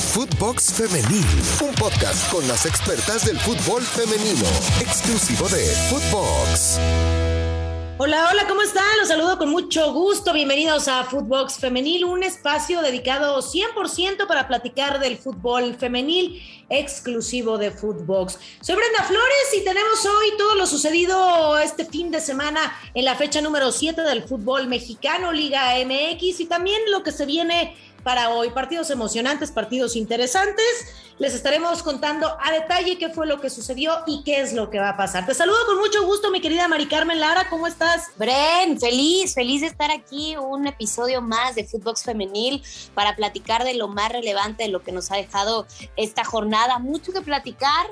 Footbox Femenil, un podcast con las expertas del fútbol femenino, exclusivo de Footbox. Hola, hola, ¿cómo están? Los saludo con mucho gusto. Bienvenidos a Footbox Femenil, un espacio dedicado 100% para platicar del fútbol femenil exclusivo de Footbox. Soy Brenda Flores y tenemos hoy todo lo sucedido este fin de semana en la fecha número 7 del fútbol mexicano, Liga MX y también lo que se viene para hoy. Partidos emocionantes, partidos interesantes. Les estaremos contando a detalle qué fue lo que sucedió y qué es lo que va a pasar. Te saludo con mucho gusto, mi querida Mari Carmen Lara. ¿Cómo estás? Bren, feliz, feliz de estar aquí. Un episodio más de Footbox Femenil para platicar de lo más relevante de lo que nos ha dejado esta jornada. Mucho que platicar,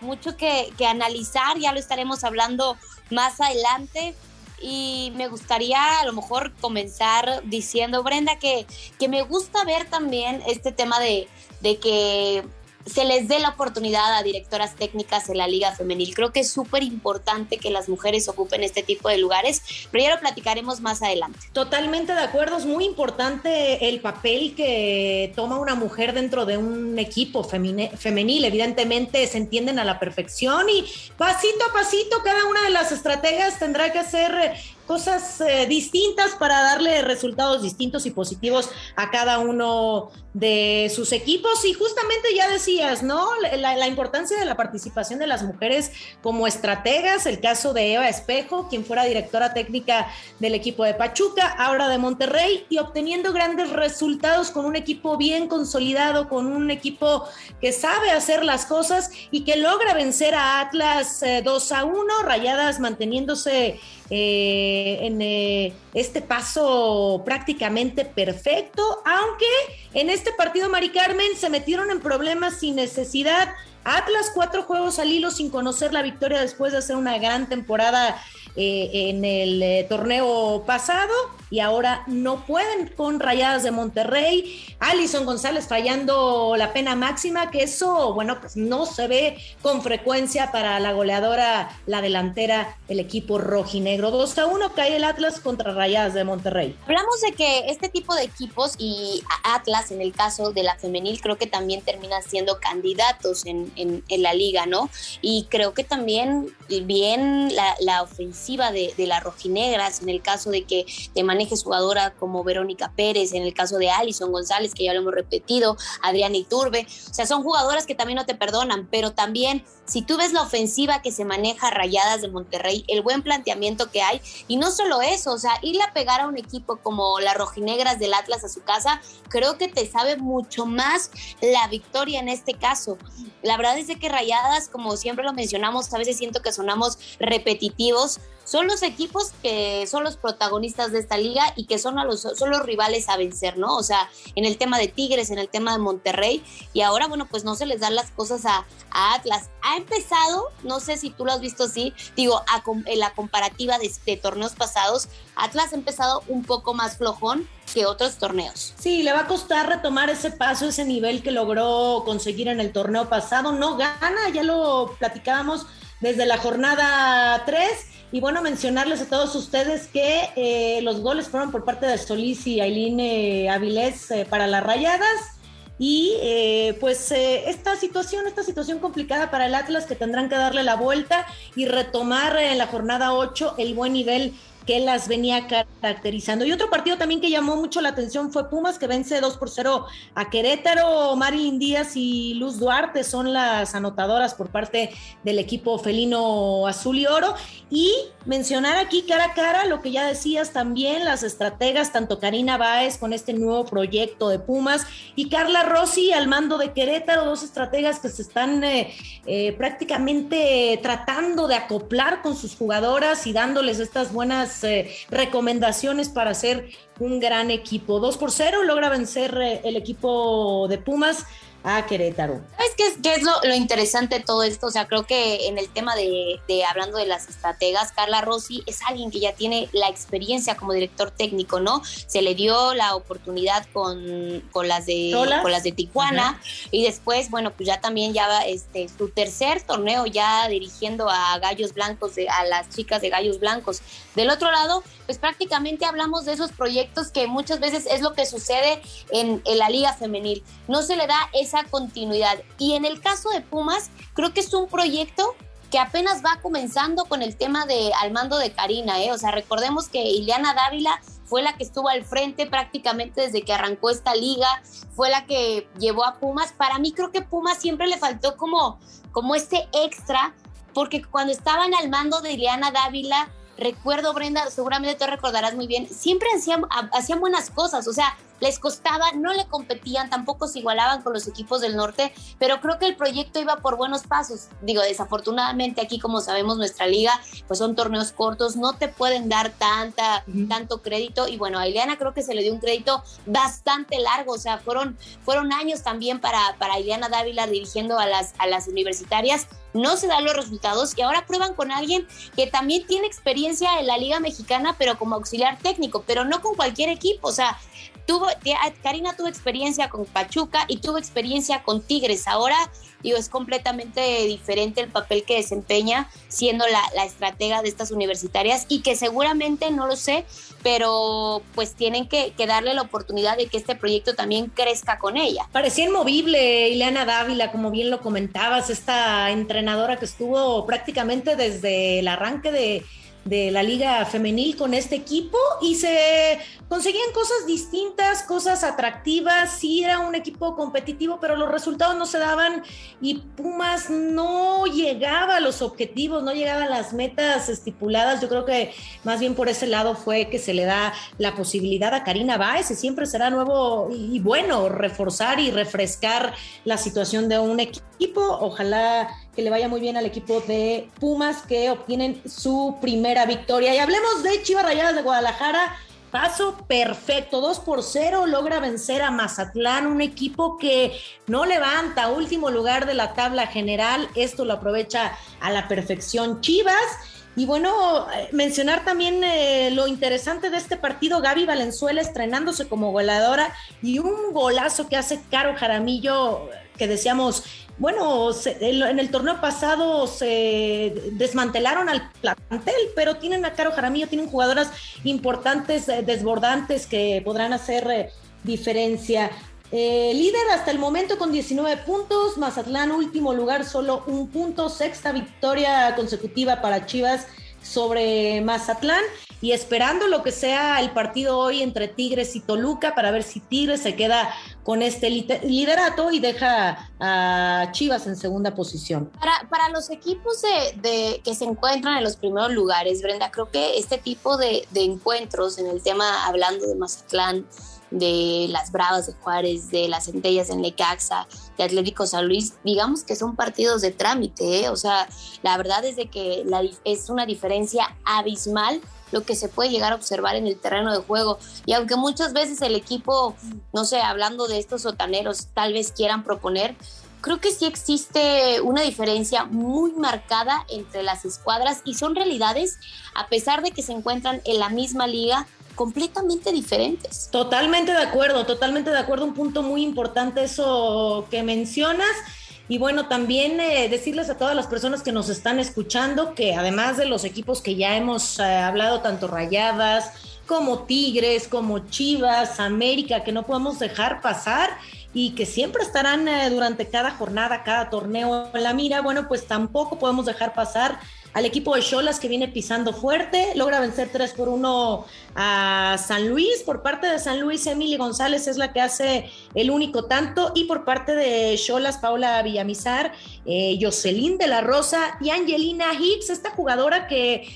mucho que, que analizar. Ya lo estaremos hablando más adelante y me gustaría a lo mejor comenzar diciendo, Brenda, que, que me gusta ver también este tema de, de que se les dé la oportunidad a directoras técnicas en la Liga Femenil. Creo que es súper importante que las mujeres ocupen este tipo de lugares, pero ya lo platicaremos más adelante. Totalmente de acuerdo, es muy importante el papel que toma una mujer dentro de un equipo femenil. Evidentemente se entienden a la perfección y pasito a pasito cada una de las estrategas tendrá que hacer cosas eh, distintas para darle resultados distintos y positivos a cada uno de sus equipos. Y justamente ya decías, ¿no? La, importancia de la participación de las mujeres como estrategas, el caso de Eva Espejo, quien fuera directora técnica del equipo de Pachuca, ahora de Monterrey, y obteniendo grandes resultados con un equipo bien consolidado, con un equipo que sabe hacer las cosas y que logra vencer a Atlas 2 eh, a 1, rayadas manteniéndose eh, en eh, este paso prácticamente perfecto, aunque en este partido Mari Carmen se metieron en problemas sin necesidad. Atlas cuatro juegos al hilo sin conocer la victoria después de hacer una gran temporada eh, en el torneo pasado y ahora no pueden con Rayadas de Monterrey. Alison González fallando la pena máxima, que eso, bueno, pues no se ve con frecuencia para la goleadora, la delantera, el equipo rojinegro. 2 a 1 cae el Atlas contra Rayadas de Monterrey. Hablamos de que este tipo de equipos y Atlas, en el caso de la femenil, creo que también termina siendo candidatos en, en, la liga, ¿no? Y creo que también bien la, ofensiva de, de las rojinegras, en el caso de que te maneja jugadora como Verónica Pérez, en el caso de Alison González, que ya lo hemos repetido, Adriana Iturbe. O sea, son jugadoras que también no te perdonan, pero también si tú ves la ofensiva que se maneja Rayadas de Monterrey, el buen planteamiento que hay, y no solo eso, o sea, irle a pegar a un equipo como las rojinegras del Atlas a su casa, creo que te sabe mucho más la victoria en este caso. La verdad es de que Rayadas, como siempre lo mencionamos, a veces siento que sonamos repetitivos, son los equipos que son los protagonistas de esta liga y que son, a los, son los rivales a vencer, ¿no? O sea, en el tema de Tigres, en el tema de Monterrey, y ahora, bueno, pues no se les dan las cosas a, Atlas. Ha empezado, no sé si tú lo has visto así, digo, en la comparativa de, de torneos pasados, Atlas ha empezado un poco más flojón, que otros torneos. Sí, le va a costar retomar ese paso, ese nivel que logró conseguir en el torneo pasado. No gana, ya lo platicábamos desde la jornada 3 y bueno, mencionarles a todos ustedes que eh, los goles fueron por parte de Solís y Aileen eh, Avilés eh, para las rayadas. Y pues esta situación, esta situación complicada para el Atlas que tendrán que darle la vuelta y retomar en la jornada 8 el buen nivel que las venía caracterizando. Y otro partido también que llamó mucho la atención fue Pumas, que vence 2 por 0 a Querétaro. Marilyn Díaz y Luz Duarte son las anotadoras por parte del equipo felino azul y oro. Y mencionar aquí cara a cara lo que ya decías también, las estrategas, tanto Karina Báez con este nuevo proyecto de Pumas y Carla Rossi al mando de Querétaro, dos estrategas que se están eh, eh, prácticamente tratando de acoplar con sus jugadoras y dándoles estas buenas eh, recomendaciones para hacer un gran equipo. 2 por 0 logra vencer eh, el equipo de Pumas a Querétaro. ¿Sabes qué es, lo, interesante de todo esto? O sea, creo que en el tema de, hablando de las estrategas, Carla Rossi es alguien que ya tiene la experiencia como director técnico, ¿no? Se le dio la oportunidad con, con las de con las de Tijuana y después, bueno, pues ya también ya va este su tercer torneo ya dirigiendo a Gallos Blancos, a las chicas de Gallos Blancos. Del otro lado, pues prácticamente hablamos de esos proyectos que muchas veces es lo que sucede en, en la liga femenil. No se le da esa continuidad. Y en el caso de Pumas, creo que es un proyecto que apenas va comenzando con el tema de al mando de Karina, ¿eh? O sea, recordemos que Ileana Dávila fue la que estuvo al frente prácticamente desde que arrancó esta liga, fue la que llevó a Pumas. Para mí creo que Pumas siempre le faltó como, como este extra, porque cuando estaban al mando de Ileana Dávila, recuerdo Brenda, seguramente te recordarás muy bien, siempre hacían, hacían buenas cosas, o sea, les costaba, no le competían, tampoco se igualaban con los equipos del norte, pero creo que el proyecto iba por buenos pasos. Digo, desafortunadamente aquí, como sabemos, nuestra liga, pues son torneos cortos, no te pueden dar tanta, tanto crédito. Y bueno, a Ileana creo que se le dio un crédito bastante largo, o sea, fueron, fueron años también para, para Ileana Dávila dirigiendo a las, a las universitarias. No se dan los resultados y ahora prueban con alguien que también tiene experiencia en la Liga Mexicana, pero como auxiliar técnico, pero no con cualquier equipo. O sea, tuvo, Karina tuvo experiencia con Pachuca y tuvo experiencia con Tigres. Ahora, digo, es completamente diferente el papel que desempeña siendo la, la, estratega de estas universitarias y que seguramente, no lo sé, pero pues tienen que, que, darle la oportunidad de que este proyecto también crezca con ella. Parecía inmovible Ileana Dávila, como bien lo comentabas, esta entrenadora que estuvo prácticamente desde el arranque de de la liga femenil con este equipo y se conseguían cosas distintas, cosas atractivas, sí era un equipo competitivo, pero los resultados no se daban y Pumas no llegaba a los objetivos, no llegaba a las metas estipuladas. Yo creo que más bien por ese lado fue que se le da la posibilidad a Karina Báez y siempre será nuevo y bueno reforzar y refrescar la situación de un equipo. Ojalá que le vaya muy bien al equipo de Pumas que obtienen su primera victoria. Y hablemos de Chivas Rayadas de Guadalajara. Paso perfecto, 2 por 0, logra vencer a Mazatlán, un equipo que no levanta, último lugar de la tabla general, esto lo aprovecha a la perfección Chivas. Y bueno, eh, mencionar también eh, lo interesante de este partido, Gaby Valenzuela estrenándose como goleadora y un golazo que hace Caro Jaramillo, que decíamos, bueno, en el torneo pasado se desmantelaron al plantel, pero tienen a Caro Jaramillo, tienen jugadoras importantes, eh, desbordantes que podrán hacer eh, diferencia. Eh, líder hasta el momento con 19 puntos, Mazatlán último lugar, solo un punto, sexta victoria consecutiva para Chivas sobre Mazatlán y esperando lo que sea el partido hoy entre Tigres y Toluca para ver si Tigres se queda con este liderato y deja a Chivas en segunda posición. Para, para los equipos de, que se encuentran en los primeros lugares, Brenda, creo que este tipo de, de encuentros en el tema, hablando de Mazatlán, de las Bravas de Juárez, de las Centellas en Lecaxa, de Atlético San Luis, digamos que son partidos de trámite, ¿eh? o sea, la verdad es de que es una diferencia abismal lo que se puede llegar a observar en el terreno de juego. Y aunque muchas veces el equipo, no sé, hablando de estos sotaneros, tal vez quieran proponer, creo que sí existe una diferencia muy marcada entre las escuadras y son realidades, a pesar de que se encuentran en la misma liga, completamente diferentes. Totalmente de acuerdo, totalmente de acuerdo. Un punto muy importante eso que mencionas. Y bueno, también eh, decirles a todas las personas que nos están escuchando que además de los equipos que ya hemos eh, hablado, tanto Rayadas como Tigres, como Chivas, América, que no podemos dejar pasar y que siempre estarán eh, durante cada jornada, cada torneo en la mira, bueno, pues tampoco podemos dejar pasar al equipo de Cholas que viene pisando fuerte, logra vencer 3 por 1 a San Luis. Por parte de San Luis, Emily González es la que hace el único tanto. Y por parte de Cholas, Paula Villamizar, eh, Jocelyn de la Rosa y Angelina Hicks, esta jugadora que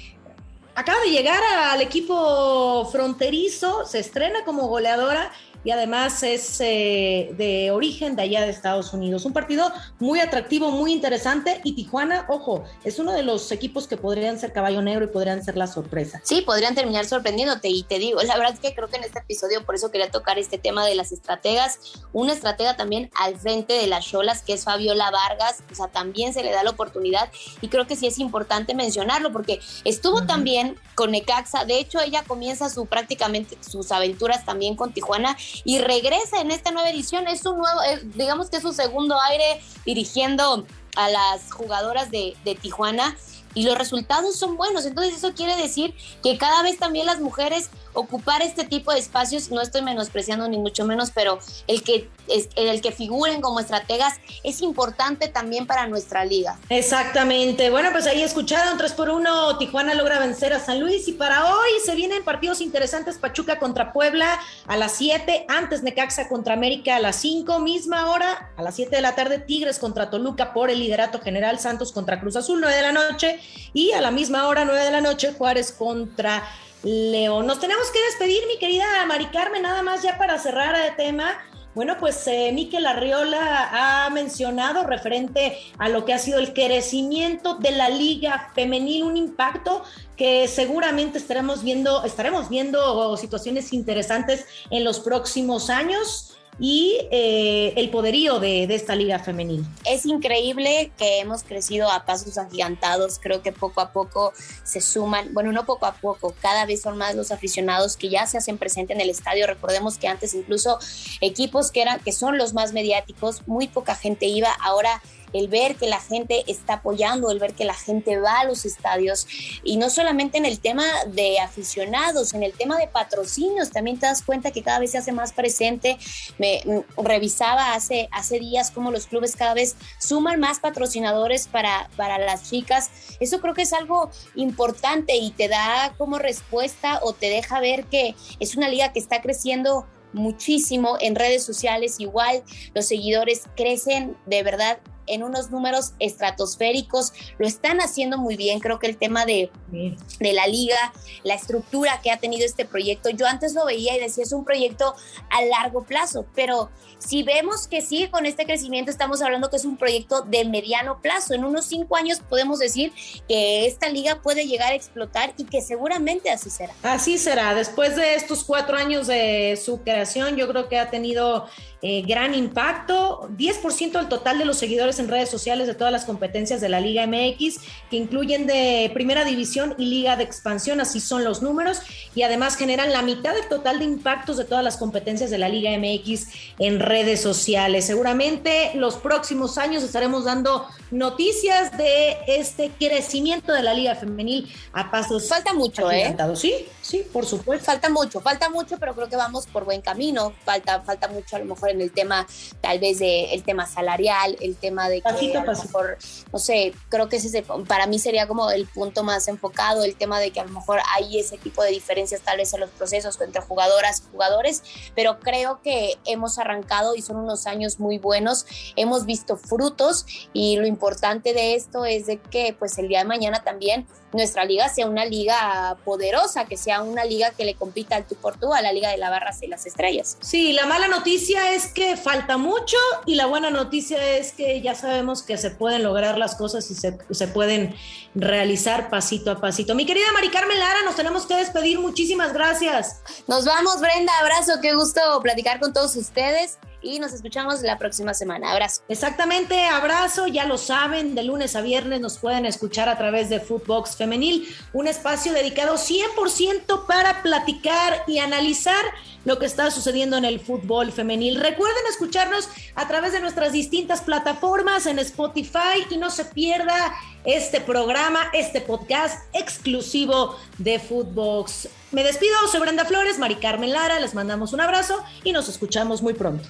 acaba de llegar al equipo fronterizo, se estrena como goleadora y además es eh, de origen de allá de Estados Unidos. Un partido muy atractivo, muy interesante y Tijuana, ojo, es uno de los equipos que podrían ser caballo negro y podrían ser la sorpresa. Sí, podrían terminar sorprendiéndote y te digo, la verdad es que creo que en este episodio por eso quería tocar este tema de las estrategas, una estratega también al frente de las Cholas que es Fabiola Vargas, o sea, también se le da la oportunidad y creo que sí es importante mencionarlo porque estuvo también con Necaxa, de hecho ella comienza su prácticamente sus aventuras también con Tijuana y regresa en esta nueva edición. Es un nuevo, digamos que es su segundo aire dirigiendo a las jugadoras de, de Tijuana y los resultados son buenos. Entonces eso quiere decir que cada vez también las mujeres ocupar este tipo de espacios, no estoy menospreciando ni mucho menos, pero el que, el que figuren como estrategas es importante también para nuestra liga. Exactamente. Bueno, pues ahí escucharon 3 por 1, Tijuana logra vencer a San Luis y para hoy se vienen partidos interesantes, Pachuca contra Puebla a las 7, antes Necaxa contra América a las 5, misma hora, a las 7 de la tarde Tigres contra Toluca por el liderato general, Santos contra Cruz Azul, 9 de la noche y a la misma hora, 9 de la noche, Juárez contra León. Nos tenemos que despedir, mi querida Mari Carmen, nada más ya para cerrar el tema. Bueno, pues eh, Arriola ha mencionado referente a lo que ha sido el crecimiento de la liga femenil, un impacto que seguramente estaremos viendo, estaremos viendo situaciones interesantes en los próximos años y eh, el poderío de, de, esta liga femenil. Es increíble que hemos crecido a pasos agigantados, creo que poco a poco se suman, bueno, no poco a poco, cada vez son más los aficionados que ya se hacen presente en el estadio. Recordemos que antes incluso equipos que, eran, que son los más mediáticos, muy poca gente iba, ahora el ver que la gente está apoyando, el ver que la gente va a los estadios y no solamente en el tema de aficionados, en el tema de patrocinios, también te das cuenta que cada vez se hace más presente. Me mm, revisaba hace, hace días cómo los clubes cada vez suman más patrocinadores para, para las chicas. Eso creo que es algo importante y te da como respuesta o te deja ver que es una liga que está creciendo muchísimo en redes sociales igual los seguidores crecen de verdad en unos números estratosféricos, lo están haciendo muy bien, creo que el tema de, de la liga, la estructura que ha tenido este proyecto, yo antes lo veía y decía es un proyecto a largo plazo, pero si vemos que sigue con este crecimiento, estamos hablando que es un proyecto de mediano plazo, en unos cinco años podemos decir que esta liga puede llegar a explotar y que seguramente así será. Así será, después de estos cuatro años de su creación, yo creo que ha tenido eh, gran impacto, 10% del total de los seguidores en redes sociales de todas las competencias de la Liga MX, que incluyen de Primera División y Liga de Expansión, así son los números, y además generan la mitad del total de impactos de todas las competencias de la Liga MX en redes sociales. Seguramente los próximos años estaremos dando noticias de este crecimiento de la Liga Femenil a pasos. Falta mucho, ¿eh? Sí, sí, por supuesto. Falta mucho, falta mucho, pero creo que vamos por buen camino. Falta, falta mucho a lo mejor en el tema, tal vez de el tema salarial, el tema de que a lo mejor, no sé, creo que ese para mí sería como el punto más enfocado, el tema de que a lo mejor hay ese tipo de diferencias tal vez en los procesos entre jugadoras y jugadores, pero creo que hemos arrancado y son unos años muy buenos, hemos visto frutos y lo importante de esto es de que pues el día de mañana también nuestra liga sea una liga poderosa, que sea una liga que le compita al tú por tú a la liga de la Barras y las Estrellas. Sí, la mala noticia es que falta mucho y la buena noticia es que ya sabemos que se pueden lograr las cosas y se, se pueden realizar pasito a pasito. Mi querida Mari Carmen Lara, nos tenemos que despedir. Muchísimas gracias. Nos vamos, Brenda. Abrazo, qué gusto platicar con todos ustedes y nos escuchamos la próxima semana. Abrazo. Exactamente, abrazo, ya lo saben, de lunes a viernes nos pueden escuchar a través de Footbox Femenil, un espacio dedicado 100% para platicar y analizar lo que está sucediendo en el fútbol femenil. Recuerden escucharnos a través de nuestras distintas plataformas en Spotify y no se pierda este programa, este podcast exclusivo de Footbox. Me despido, soy Brenda Flores, Mari Carmen Lara, les mandamos un abrazo y nos escuchamos muy pronto.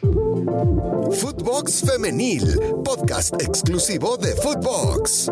Footbox Femenil, podcast exclusivo de Footbox.